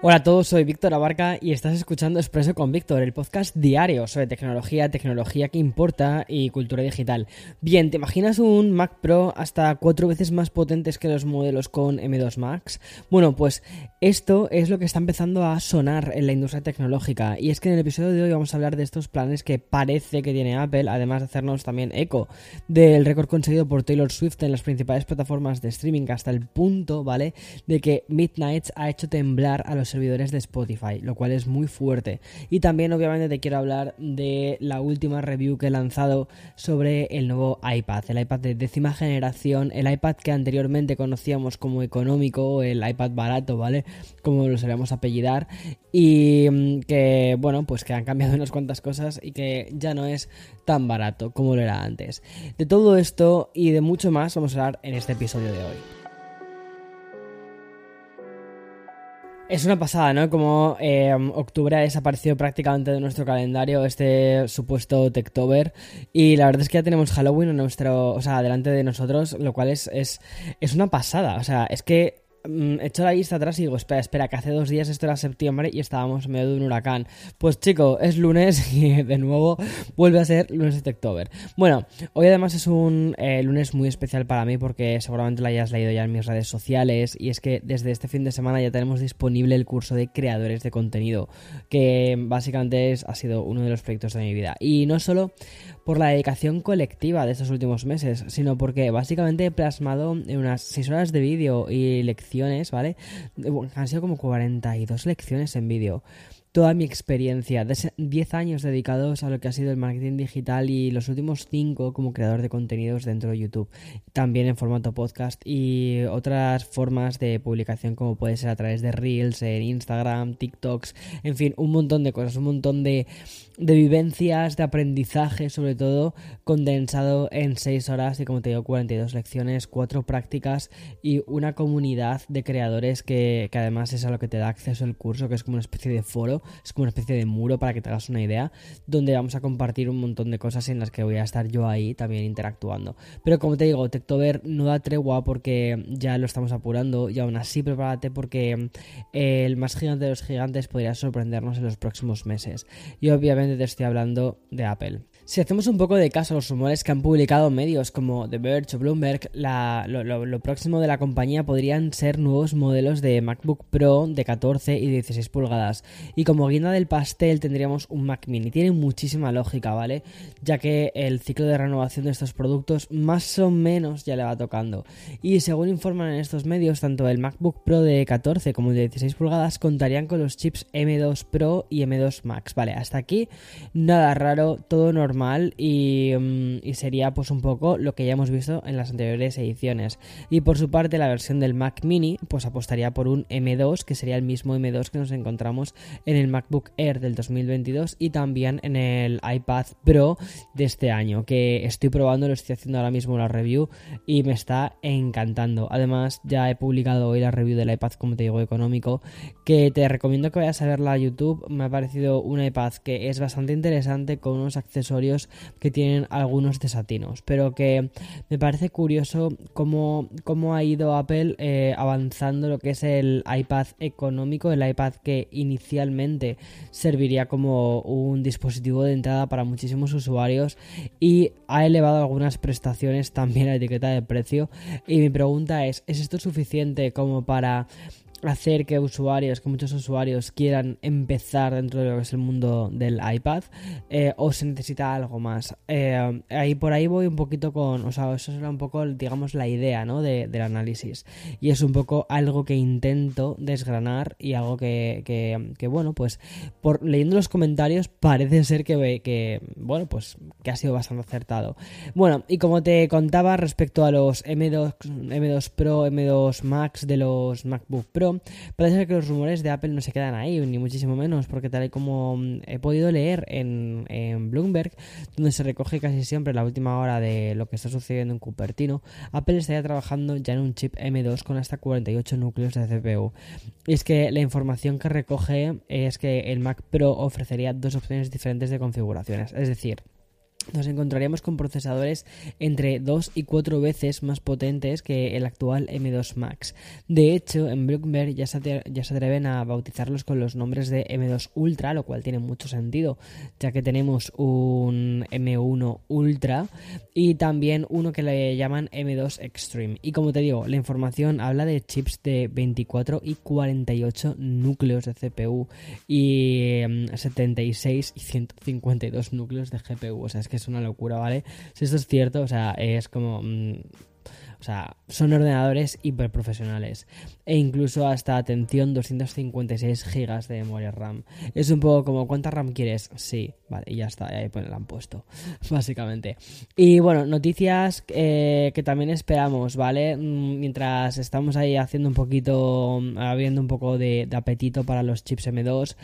Hola a todos, soy Víctor Abarca y estás escuchando Expreso con Víctor, el podcast diario sobre tecnología, tecnología que importa y cultura digital. Bien, ¿te imaginas un Mac Pro hasta cuatro veces más potentes que los modelos con M2 Max? Bueno, pues esto es lo que está empezando a sonar en la industria tecnológica y es que en el episodio de hoy vamos a hablar de estos planes que parece que tiene Apple, además de hacernos también eco del récord conseguido por Taylor Swift en las principales plataformas de streaming hasta el punto, ¿vale?, de que Midnight ha hecho temblar a los servidores de Spotify, lo cual es muy fuerte. Y también obviamente te quiero hablar de la última review que he lanzado sobre el nuevo iPad, el iPad de décima generación, el iPad que anteriormente conocíamos como económico, el iPad barato, ¿vale? Como lo solemos apellidar. Y mm, que, bueno, pues que han cambiado unas cuantas cosas y que ya no es tan barato como lo era antes. De todo esto y de mucho más vamos a hablar en este episodio de hoy. Es una pasada, ¿no? Como eh, octubre ha desaparecido prácticamente de nuestro calendario este supuesto Techtober y la verdad es que ya tenemos Halloween en nuestro, o sea, delante de nosotros, lo cual es, es, es una pasada, o sea, es que echo la vista atrás y digo, espera, espera, que hace dos días esto era septiembre y estábamos en medio de un huracán. Pues chico, es lunes y de nuevo vuelve a ser lunes de Techtober. Bueno, hoy además es un eh, lunes muy especial para mí porque seguramente lo hayas leído ya en mis redes sociales y es que desde este fin de semana ya tenemos disponible el curso de creadores de contenido que básicamente es, ha sido uno de los proyectos de mi vida. Y no solo por la dedicación colectiva de estos últimos meses, sino porque básicamente he plasmado en unas 6 horas de vídeo y lecciones ¿vale? Han sido como 42 lecciones en vídeo toda mi experiencia, de 10 años dedicados a lo que ha sido el marketing digital y los últimos 5 como creador de contenidos dentro de YouTube, también en formato podcast y otras formas de publicación como puede ser a través de Reels, en Instagram, TikToks, en fin, un montón de cosas, un montón de, de vivencias, de aprendizaje sobre todo, condensado en 6 horas y como te digo, 42 lecciones, 4 prácticas y una comunidad de creadores que, que además es a lo que te da acceso el curso, que es como una especie de foro es como una especie de muro para que te hagas una idea, donde vamos a compartir un montón de cosas en las que voy a estar yo ahí también interactuando. Pero como te digo, Techtober no da tregua porque ya lo estamos apurando y aún así prepárate porque eh, el más gigante de los gigantes podría sorprendernos en los próximos meses. Y obviamente te estoy hablando de Apple. Si hacemos un poco de caso a los rumores que han publicado medios como The Verge o Bloomberg, lo, próximo de la compañía podrían ser nuevos modelos de MacBook Pro de 14 y 16 pulgadas. Y como guinda del pastel tendríamos un Mac mini. Tiene muchísima lógica, ¿vale? Ya que el ciclo de renovación de estos productos más o menos ya le va tocando. Y según informan en estos medios, tanto el MacBook Pro de 14 como el de 16 pulgadas contarían con los chips M2 Pro y M2 Max. Vale, hasta aquí nada raro, todo normal Mm, y, sería pues un poco lo que ya hemos visto en las anteriores ediciones. Y por su parte la versión del Mac mini pues apostaría por un M2 que sería el mismo M2 que nos encontramos en el MacBook Air del 2022 y también en el iPad Pro de este año que estoy probando, lo estoy haciendo ahora mismo la review y me está encantando. Además ya he publicado hoy la review del iPad como te digo económico que te recomiendo que vayas a verla a YouTube. Me ha parecido un iPad que es bastante interesante con unos accesorios que tienen algunos desatinos, pero que me parece curioso cómo, cómo ha ido Apple eh, avanzando lo que es el iPad económico, el iPad que inicialmente serviría como un dispositivo de entrada para muchísimos usuarios y ha elevado algunas prestaciones también a etiqueta de precio. Y mi pregunta es, ¿es esto suficiente como para hacer que usuarios, que muchos usuarios quieran empezar dentro de lo que es el mundo del iPad eh, o se necesita algo más. Eh, ahí por ahí voy un poquito con, o sea, eso era un poco, digamos, la idea, ¿no? De, del análisis. Y es un poco algo que intento desgranar y algo que, que, bueno, pues por leyendo los comentarios parece ser que, que, bueno, pues que ha sido bastante acertado. Bueno, y como te contaba respecto a los M2, M2 Pro, M2 Max de los MacBook Pro, parece ser que los rumores de Apple no se quedan ahí, ni muchísimo menos, porque tal y como mm, he podido leer en, Bloomberg, donde se recoge casi siempre la última hora de lo que está sucediendo en Cupertino, Apple estaría trabajando ya en un chip M2 con hasta 48 núcleos de CPU. Y es que la información que recoge es que el Mac Pro ofrecería dos opciones diferentes de configuraciones, es decir, nos encontraríamos con procesadores entre 2 y 4 veces más potentes que el actual M2 Max. De hecho, en Bloomberg ya se, ya se atreven a bautizarlos con los nombres de M2 Ultra, lo cual tiene mucho sentido, ya que tenemos un M1 Ultra y también uno que le llaman M2 Extreme. Y como te digo, la información habla de chips de 24 y 48 núcleos de CPU y 76 em, y 152 núcleos de GPU. O sea, es que es una locura, ¿vale? Si esto es cierto, o sea, es como... Mm, o sea, son ordenadores hiperprofesionales. E incluso hasta, atención, 256 GB de memoria RAM. Es un poco como, ¿cuánta RAM quieres? Sí, vale, y ya está, ahí pues la han puesto, básicamente. Y bueno, noticias eh, que también esperamos, ¿vale? Mm, mientras estamos ahí haciendo un poquito, abriendo un poco de, apetito para los chips M2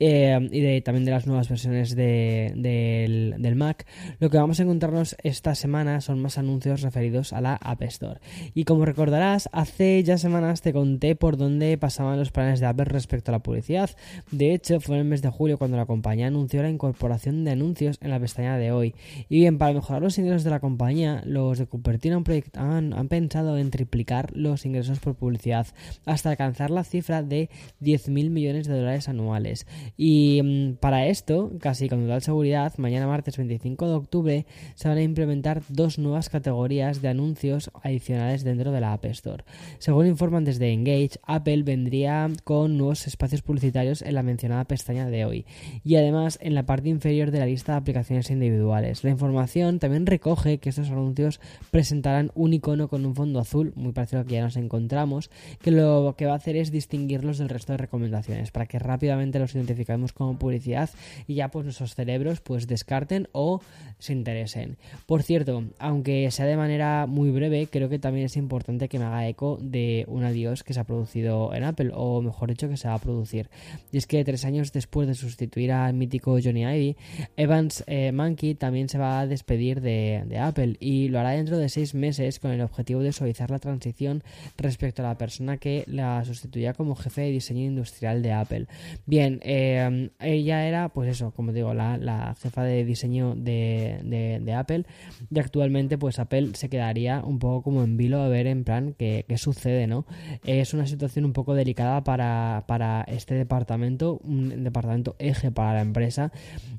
eh, y también de las nuevas versiones de, del, del Mac, lo que vamos a encontrarnos esta semana son más anuncios referidos a la App Store. Y como recordarás, hace ya semanas te conté por dónde pasaban los planes de Apple respecto a la publicidad. De hecho, fue en el mes de julio cuando la compañía anunció la incorporación de anuncios en la pestaña de hoy. Y bien, para mejorar los ingresos de la compañía, los de Cupertino han, han pensado en triplicar los ingresos por publicidad hasta alcanzar la cifra de 10.000 millones de dólares anuales. Y mm, para esto, casi con total seguridad, mañana martes 25 de octubre se van a implementar dos nuevas categorías de anuncios adicionales dentro de la App Store. Según informan desde Engage, Apple vendría con nuevos espacios publicitarios en la mencionada pestaña de hoy y además en la parte inferior de la lista de aplicaciones individuales. La información también recoge que estos anuncios presentarán un icono con un fondo azul, muy parecido al que ya nos encontramos, que lo que va a hacer es distinguirlos del resto de recomendaciones para que rápidamente los identifiquemos como publicidad y ya pues nuestros cerebros pues descarten o se interesen. Por cierto, aunque sea de manera muy breve, creo que también es importante que me haga eco de un adiós que se ha producido en Apple, o mejor dicho, que se va a producir. Y es que tres años después de sustituir al mítico Johnny Ivy, Evans eh, Monkey también se va a despedir de, Apple y lo hará dentro de seis meses con el objetivo de suavizar la transición respecto a la persona que la sustituía como jefe de diseño industrial de Apple. Bien, eh, ella era, pues eso, como digo, la, jefa de diseño de, de Apple y actualmente pues Apple se quedaría un poco como en vilo a ver en plan qué, sucede, ¿no? Es una situación un poco delicada para, para este departamento, un departamento eje para la empresa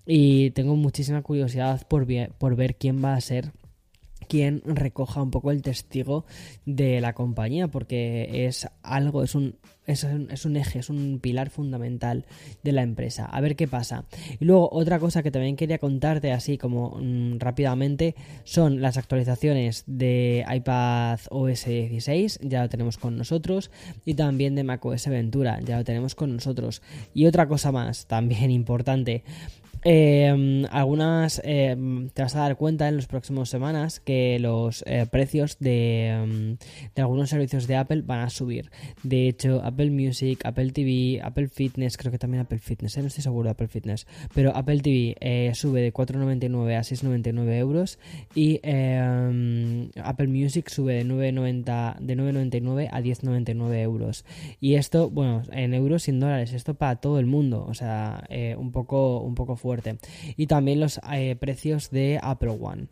y tengo muchísima curiosidad por, por ver quién va a ser quien recoja un poco el testigo de la compañía, porque es algo, es un, es un, eje, es un pilar fundamental de la empresa. A ver qué pasa. Y luego otra cosa que también quería contarte así como mm, rápidamente son las actualizaciones de iPad OS 16, ya lo tenemos con nosotros, y también de macOS Ventura, ya lo tenemos con nosotros. Y otra cosa más, también importante, eh, algunas eh, te vas a dar cuenta en las próximas semanas que los eh, precios de, em, de, algunos servicios de Apple van a subir. De hecho, Apple Music, Apple TV, Apple Fitness, creo que también Apple Fitness, no estoy seguro de Apple Fitness, pero Apple TV sube de 4,99 a 6,99 euros y em, Apple Music sube de 9,90 de 9,99 a 10,99 euros. Y esto, bueno, en euros y en dólares, esto para todo el mundo, o sea, un poco un poco y también los eh, precios de Apple One.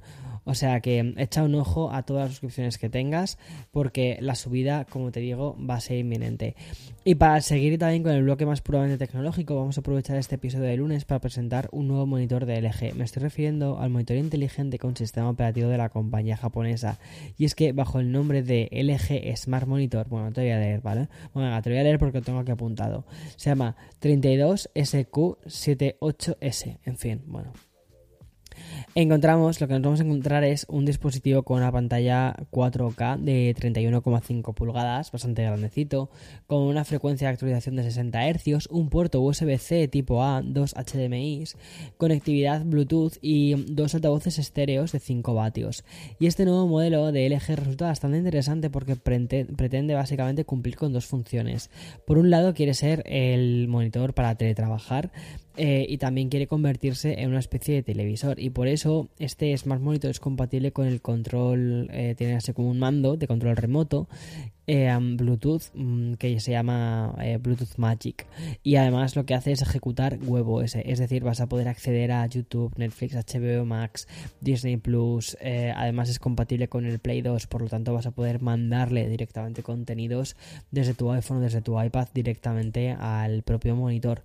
O sea que echa un ojo a todas las suscripciones que tengas porque la subida, como te digo, va a ser inminente. Y para seguir también con el bloque más puramente tecnológico, vamos a aprovechar este episodio de lunes para presentar un nuevo monitor de LG. Me estoy refiriendo al monitor inteligente con sistema operativo de la compañía japonesa. Y es que bajo el nombre de LG Smart Monitor, bueno, te voy a leer, ¿vale? Bueno, te voy a leer porque lo tengo aquí apuntado. Se llama 32SQ78S. En fin, bueno, encontramos, lo que nos vamos a encontrar es un dispositivo con una pantalla 4K de 31,5 pulgadas, bastante grandecito, con una frecuencia de actualización de 60 Hz, un puerto USB-C tipo A, dos HDMI, conectividad Bluetooth y dos altavoces estéreos de 5 vatios. Y este nuevo modelo de LG resulta bastante interesante porque pretende básicamente cumplir con dos funciones. Por un lado quiere ser el monitor para teletrabajar, eh, y también quiere convertirse en una especie de televisor. Y por eso este Smart Monitor es compatible con el control, eh, tiene así como un mando de control remoto eh, Bluetooth mm, que se llama Bluetooth Magic. Y además lo que hace es ejecutar WebOS, es decir, vas a poder acceder a YouTube, Netflix, HBO Max, Disney Plus, además es compatible con el Play 2, por lo tanto vas a poder mandarle directamente contenidos desde tu iPhone desde tu iPad directamente al propio monitor.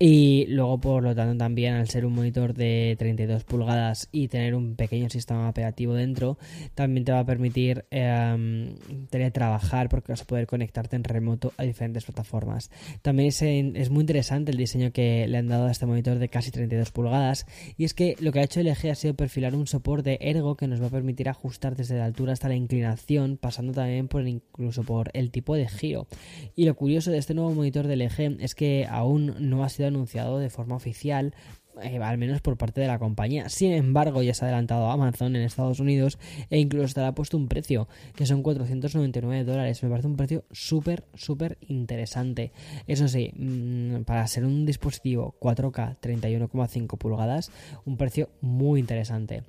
Y luego, por lo tanto, también al ser un monitor de 32 pulgadas y tener un pequeño sistema operativo dentro, también te va a permitir eh, teletrabajar porque vas a poder conectarte en remoto a diferentes plataformas. También es, es, muy interesante el diseño que le han dado a este monitor de casi 32 pulgadas y es que lo que ha hecho LG ha sido perfilar un soporte ergo que nos va a permitir ajustar desde la altura hasta la inclinación, pasando también por incluso por el tipo de giro. Y lo curioso de este nuevo monitor de LG es que aún no ha sido anunciado de forma oficial, eh, al menos por parte de la compañía. Sin embargo, ya se ha adelantado Amazon en Estados Unidos e incluso estará puesto un precio, que son 499 dólares. Me parece un precio súper, súper interesante. Eso sí, mm, para ser un dispositivo 4K 31,5 pulgadas, un precio muy interesante.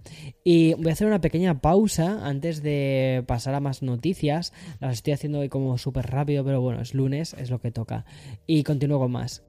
Y voy a hacer una pequeña pausa antes de pasar a más noticias. Las estoy haciendo hoy como súper rápido, pero bueno, es lunes, es lo que toca. Y continúo con más.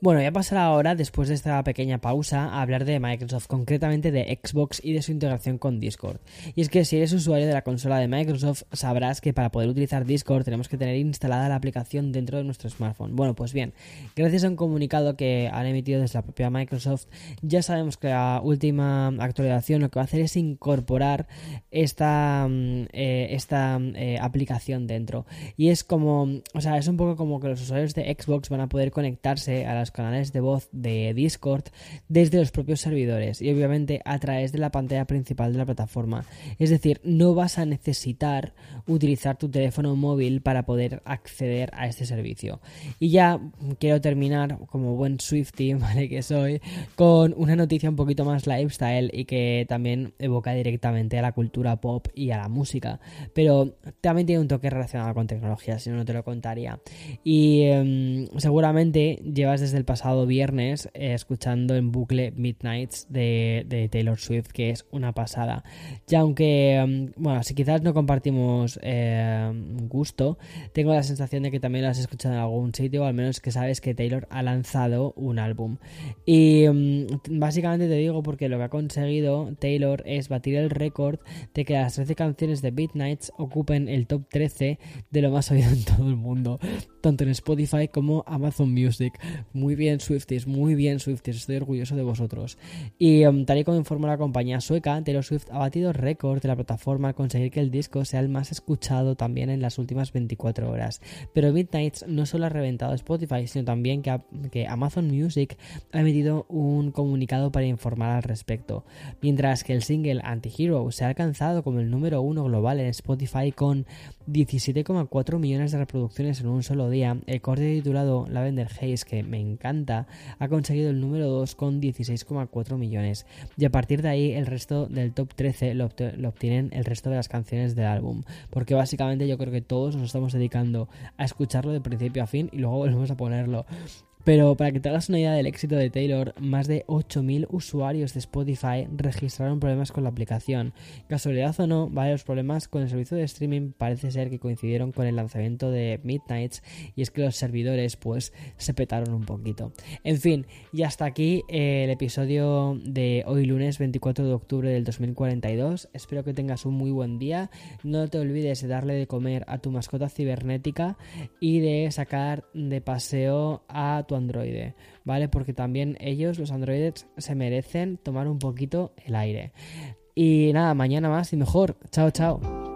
Bueno, voy a pasar ahora, después de esta pequeña pausa, a hablar de Microsoft, concretamente de Xbox y de su integración con Discord. Y es que si eres usuario de la consola de Microsoft, sabrás que para poder utilizar Discord tenemos que tener instalada la aplicación dentro de nuestro smartphone. Bueno, pues bien, gracias a un comunicado que han emitido desde la propia Microsoft, ya sabemos que la última actualización lo que va a hacer es incorporar esta, mm, eh, esta eh, aplicación dentro. Y es como, o sea, es un poco como que los usuarios de Xbox van a poder conectarse a las canales de voz de Discord desde los propios servidores y obviamente a través de la pantalla principal de la plataforma. Es decir, no vas a necesitar utilizar tu teléfono móvil para poder acceder a este servicio. Y ya quiero terminar como buen Swifty, ¿vale? Que soy, con una noticia un poquito más lifestyle y que también evoca directamente a la cultura pop y a la música. Pero también tiene un toque relacionado con tecnología, si no, no te lo contaría. Y em, seguramente llevas desde el pasado viernes eh, escuchando en bucle Midnights de, Taylor Swift, que es una pasada. Ya aunque, mm, bueno, si quizás no compartimos eh, gusto, tengo la sensación de que también lo has escuchado en algún sitio, o al menos que sabes que Taylor ha lanzado un álbum. Y mm, básicamente te digo porque lo que ha conseguido Taylor es batir el récord de que las 13 canciones de Midnights ocupen el top 13 de lo más oído en todo el mundo, tanto en Spotify como Amazon Music. Muy bien, Swifties, muy bien, Swifties, estoy orgulloso de vosotros. Y um, tal y como informa la compañía sueca, Taylor Swift ha batido récord de la plataforma al conseguir que el disco sea el más escuchado también en las últimas 24 horas. Pero Midnights no solo ha reventado Spotify, sino también que, que Amazon Music ha emitido un comunicado para informar al respecto. Mientras que el single Anti-Hero se ha alcanzado como el número uno global en Spotify con 17,4 millones de reproducciones en un solo día, el corte titulado Lavender Haze, que me encanta, ha conseguido el número 2 con 16,4 millones. Y a partir de ahí el resto del top 13 lo, lo obtienen el resto de las canciones del álbum. Porque básicamente yo creo que todos nos estamos dedicando a escucharlo de principio a fin y luego volvemos a ponerlo. Pero para que te hagas una idea del éxito de Taylor, más de 8.000 usuarios de Spotify registraron problemas con la aplicación. Casualidad o no, varios problemas con el servicio de streaming parece ser que coincidieron con el lanzamiento de Midnights y es que los servidores pues se petaron un poquito. En fin, y hasta aquí eh, el episodio de hoy lunes 24 de octubre del 2042. Espero que tengas un muy buen día. No te olvides de darle de comer a tu mascota cibernética y de sacar de paseo a tu androide, ¿vale? Porque también ellos, los androides, se merecen tomar un poquito el aire. Y nada, mañana más y mejor. Chao, chao.